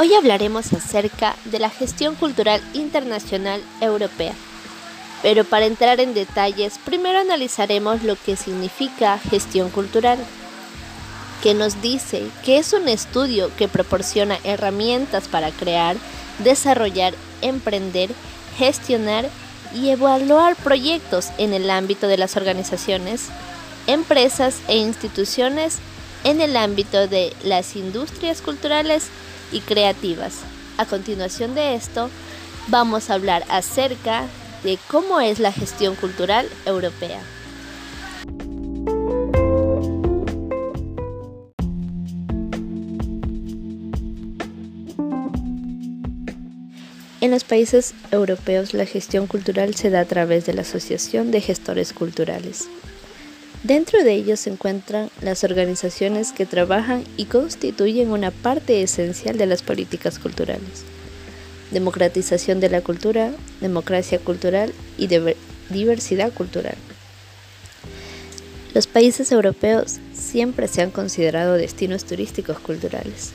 Hoy hablaremos acerca de la gestión cultural internacional europea. Pero para entrar en detalles, primero analizaremos lo que significa gestión cultural, que nos dice que es un estudio que proporciona herramientas para crear, desarrollar, emprender, gestionar y evaluar proyectos en el ámbito de las organizaciones, empresas e instituciones en el ámbito de las industrias culturales y creativas. A continuación de esto, vamos a hablar acerca de cómo es la gestión cultural europea. En los países europeos la gestión cultural se da a través de la Asociación de Gestores Culturales. Dentro de ellos se encuentran las organizaciones que trabajan y constituyen una parte esencial de las políticas culturales. Democratización de la cultura, democracia cultural y diversidad cultural. Los países europeos siempre se han considerado destinos turísticos culturales,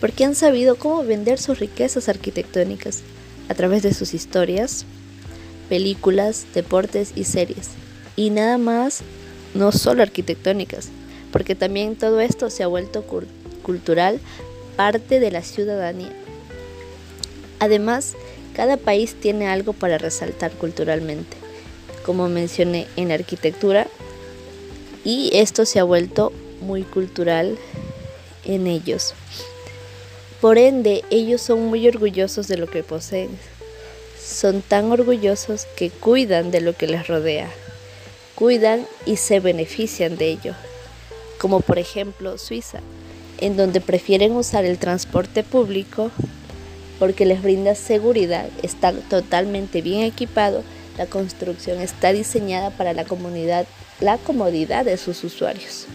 porque han sabido cómo vender sus riquezas arquitectónicas a través de sus historias, películas, deportes y series, y nada más no solo arquitectónicas, porque también todo esto se ha vuelto cultural, parte de la ciudadanía. Además, cada país tiene algo para resaltar culturalmente, como mencioné en arquitectura, y esto se ha vuelto muy cultural en ellos. Por ende, ellos son muy orgullosos de lo que poseen. Son tan orgullosos que cuidan de lo que les rodea cuidan y se benefician de ello, como por ejemplo Suiza, en donde prefieren usar el transporte público porque les brinda seguridad, está totalmente bien equipado, la construcción está diseñada para la comunidad, la comodidad de sus usuarios.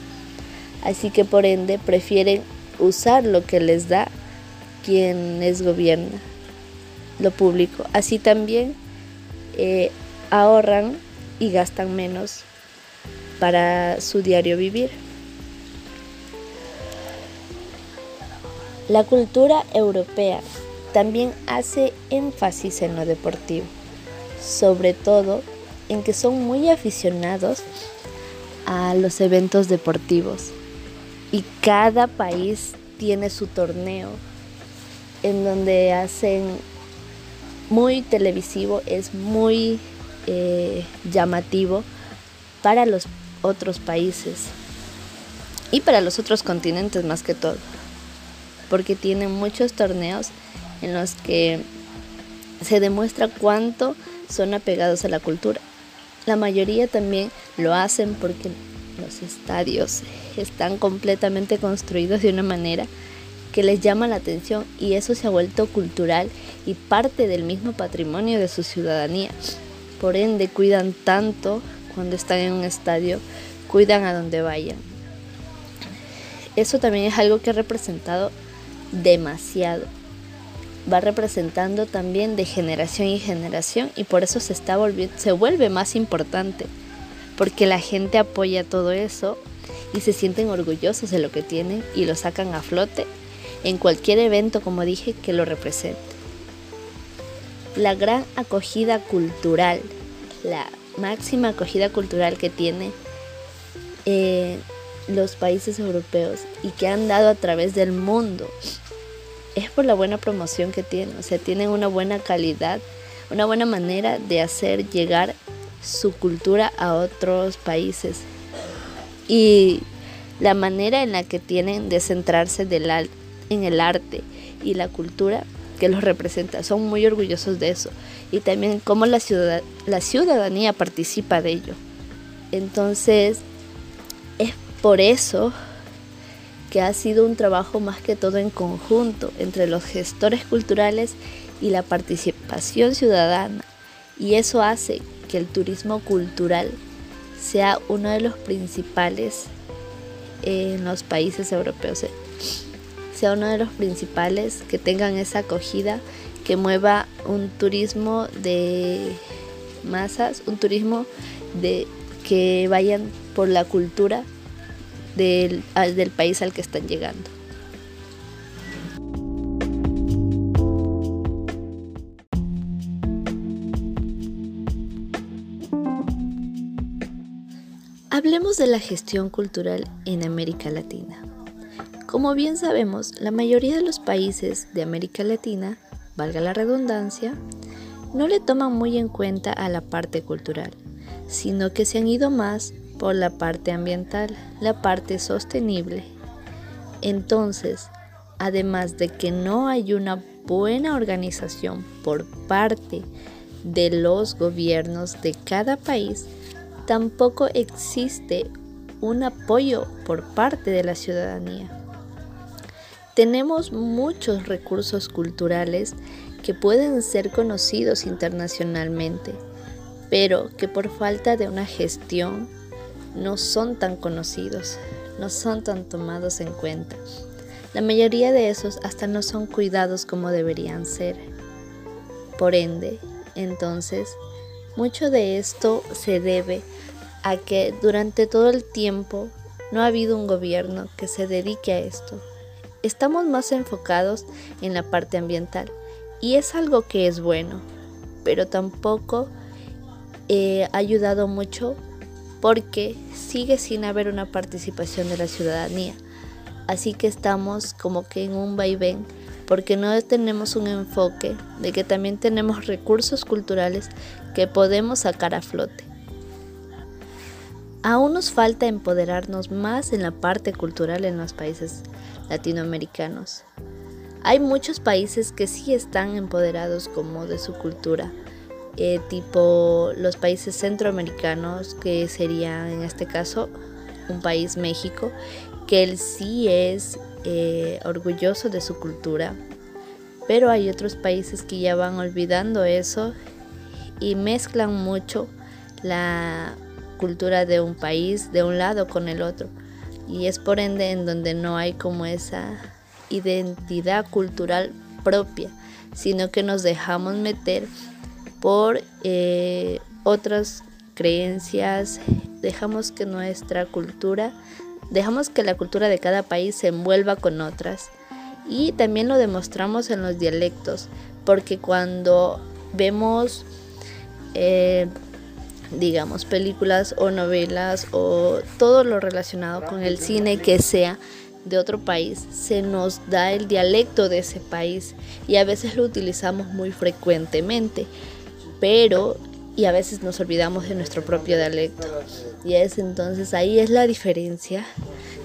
Así que por ende prefieren usar lo que les da quien les gobierna, lo público. Así también eh, ahorran y gastan menos para su diario vivir. La cultura europea también hace énfasis en lo deportivo, sobre todo en que son muy aficionados a los eventos deportivos y cada país tiene su torneo en donde hacen muy televisivo, es muy eh, llamativo para los otros países y para los otros continentes más que todo, porque tienen muchos torneos en los que se demuestra cuánto son apegados a la cultura. La mayoría también lo hacen porque los estadios están completamente construidos de una manera que les llama la atención y eso se ha vuelto cultural y parte del mismo patrimonio de su ciudadanía. Por ende, cuidan tanto cuando están en un estadio, cuidan a donde vayan. Eso también es algo que ha representado demasiado. Va representando también de generación en generación y por eso se está se vuelve más importante, porque la gente apoya todo eso y se sienten orgullosos de lo que tienen y lo sacan a flote en cualquier evento, como dije, que lo represente la gran acogida cultural, la máxima acogida cultural que tiene eh, los países europeos y que han dado a través del mundo es por la buena promoción que tienen, o sea, tienen una buena calidad, una buena manera de hacer llegar su cultura a otros países. Y la manera en la que tienen de centrarse en el arte y la cultura que los representa. Son muy orgullosos de eso. Y también cómo la, ciudad, la ciudadanía participa de ello. Entonces, es por eso que ha sido un trabajo más que todo en conjunto entre los gestores culturales y la participación ciudadana. Y eso hace que el turismo cultural sea uno de los principales en los países europeos sea uno de los principales, que tengan esa acogida, que mueva un turismo de masas, un turismo de que vayan por la cultura del, ah, del país al que están llegando. Hablemos de la gestión cultural en América Latina. Como bien sabemos, la mayoría de los países de América Latina, valga la redundancia, no le toman muy en cuenta a la parte cultural, sino que se han ido más por la parte ambiental, la parte sostenible. Entonces, además de que no hay una buena organización por parte de los gobiernos de cada país, tampoco existe un apoyo por parte de la ciudadanía. Tenemos muchos recursos culturales que pueden ser conocidos internacionalmente, pero que por falta de una gestión no son tan conocidos, no son tan tomados en cuenta. La mayoría de esos hasta no son cuidados como deberían ser. Por ende, entonces, mucho de esto se debe a que durante todo el tiempo no ha habido un gobierno que se dedique a esto. Estamos más enfocados en la parte ambiental y es algo que es bueno, pero tampoco eh, ha ayudado mucho porque sigue sin haber una participación de la ciudadanía. Así que estamos como que en un vaivén porque no tenemos un enfoque de que también tenemos recursos culturales que podemos sacar a flote. Aún nos falta empoderarnos más en la parte cultural en los países latinoamericanos. Hay muchos países que sí están empoderados como de su cultura, eh, tipo los países centroamericanos, que sería en este caso un país México, que él sí es eh, orgulloso de su cultura, pero hay otros países que ya van olvidando eso y mezclan mucho la cultura de un país de un lado con el otro y es por ende en donde no hay como esa identidad cultural propia, sino que nos dejamos meter por eh, otras creencias, dejamos que nuestra cultura, dejamos que la cultura de cada país se envuelva con otras. Y también lo demostramos en los dialectos, porque cuando vemos, eh, digamos, películas o novelas o todo lo relacionado con el cine que sea, de otro país, se nos da el dialecto de ese país y a veces lo utilizamos muy frecuentemente, pero y a veces nos olvidamos de nuestro propio dialecto. Y es entonces ahí es la diferencia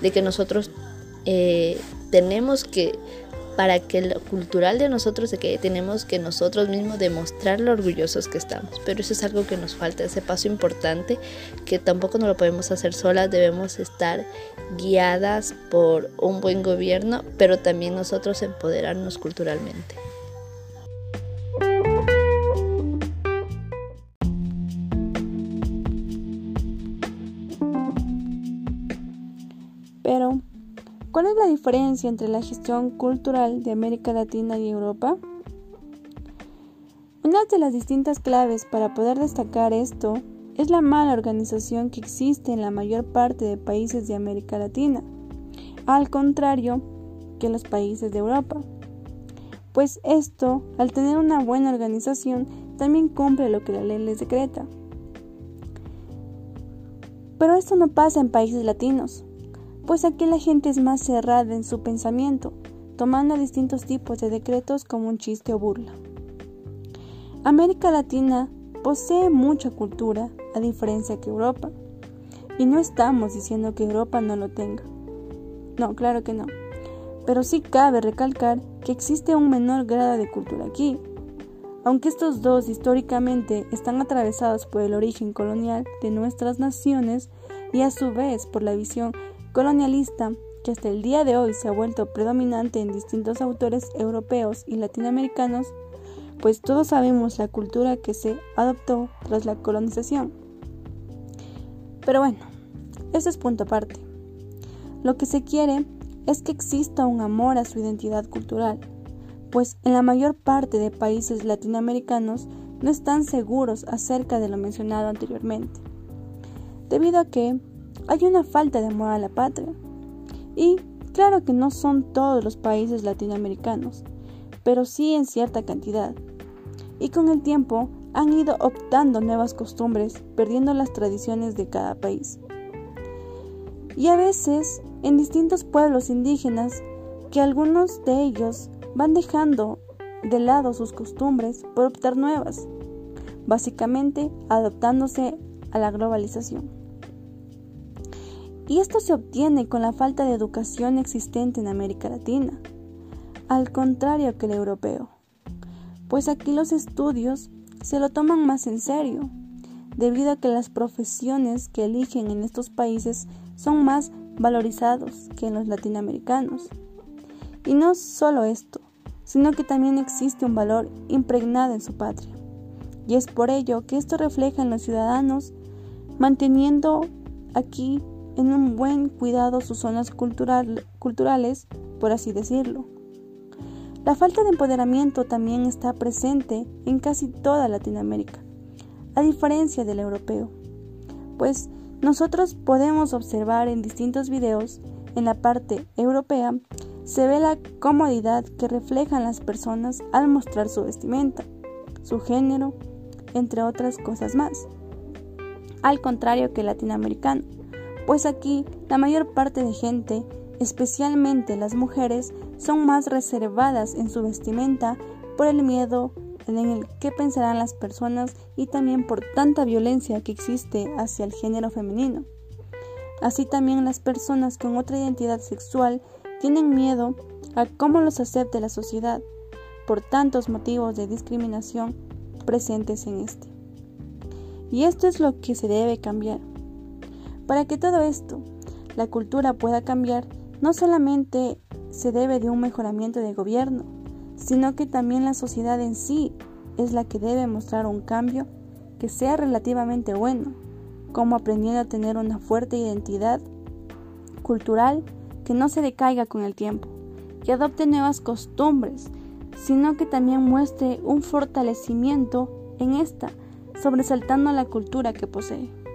de que nosotros eh, tenemos que para que lo cultural de nosotros de que tenemos que nosotros mismos demostrar lo orgullosos que estamos. Pero eso es algo que nos falta, ese paso importante que tampoco no lo podemos hacer solas, debemos estar guiadas por un buen gobierno, pero también nosotros empoderarnos culturalmente. ¿Cuál es la diferencia entre la gestión cultural de América Latina y Europa? Una de las distintas claves para poder destacar esto es la mala organización que existe en la mayor parte de países de América Latina, al contrario que en los países de Europa. Pues esto, al tener una buena organización, también cumple lo que la ley les decreta. Pero esto no pasa en países latinos pues aquí la gente es más cerrada en su pensamiento, tomando distintos tipos de decretos como un chiste o burla. América Latina posee mucha cultura, a diferencia que Europa, y no estamos diciendo que Europa no lo tenga. No, claro que no. Pero sí cabe recalcar que existe un menor grado de cultura aquí. Aunque estos dos históricamente están atravesados por el origen colonial de nuestras naciones y a su vez por la visión colonialista que hasta el día de hoy se ha vuelto predominante en distintos autores europeos y latinoamericanos, pues todos sabemos la cultura que se adoptó tras la colonización. Pero bueno, eso es punto aparte. Lo que se quiere es que exista un amor a su identidad cultural, pues en la mayor parte de países latinoamericanos no están seguros acerca de lo mencionado anteriormente, debido a que hay una falta de amor a la patria. Y claro que no son todos los países latinoamericanos, pero sí en cierta cantidad. Y con el tiempo han ido optando nuevas costumbres, perdiendo las tradiciones de cada país. y a veces en distintos pueblos indígenas que algunos de ellos van dejando de lado sus costumbres por optar nuevas, básicamente adaptándose a la globalización. Y esto se obtiene con la falta de educación existente en América Latina, al contrario que el europeo, pues aquí los estudios se lo toman más en serio, debido a que las profesiones que eligen en estos países son más valorizados que en los latinoamericanos. Y no solo esto, sino que también existe un valor impregnado en su patria. Y es por ello que esto refleja en los ciudadanos, manteniendo aquí en un buen cuidado sus zonas culturales, por así decirlo. La falta de empoderamiento también está presente en casi toda Latinoamérica, a diferencia del europeo, pues nosotros podemos observar en distintos videos, en la parte europea, se ve la comodidad que reflejan las personas al mostrar su vestimenta, su género, entre otras cosas más. Al contrario que el latinoamericano, pues aquí la mayor parte de gente, especialmente las mujeres, son más reservadas en su vestimenta por el miedo en el que pensarán las personas y también por tanta violencia que existe hacia el género femenino. Así también las personas con otra identidad sexual tienen miedo a cómo los acepte la sociedad por tantos motivos de discriminación presentes en este. Y esto es lo que se debe cambiar. Para que todo esto, la cultura pueda cambiar, no solamente se debe de un mejoramiento de gobierno, sino que también la sociedad en sí es la que debe mostrar un cambio que sea relativamente bueno, como aprendiendo a tener una fuerte identidad cultural que no se decaiga con el tiempo, que adopte nuevas costumbres, sino que también muestre un fortalecimiento en esta, sobresaltando la cultura que posee.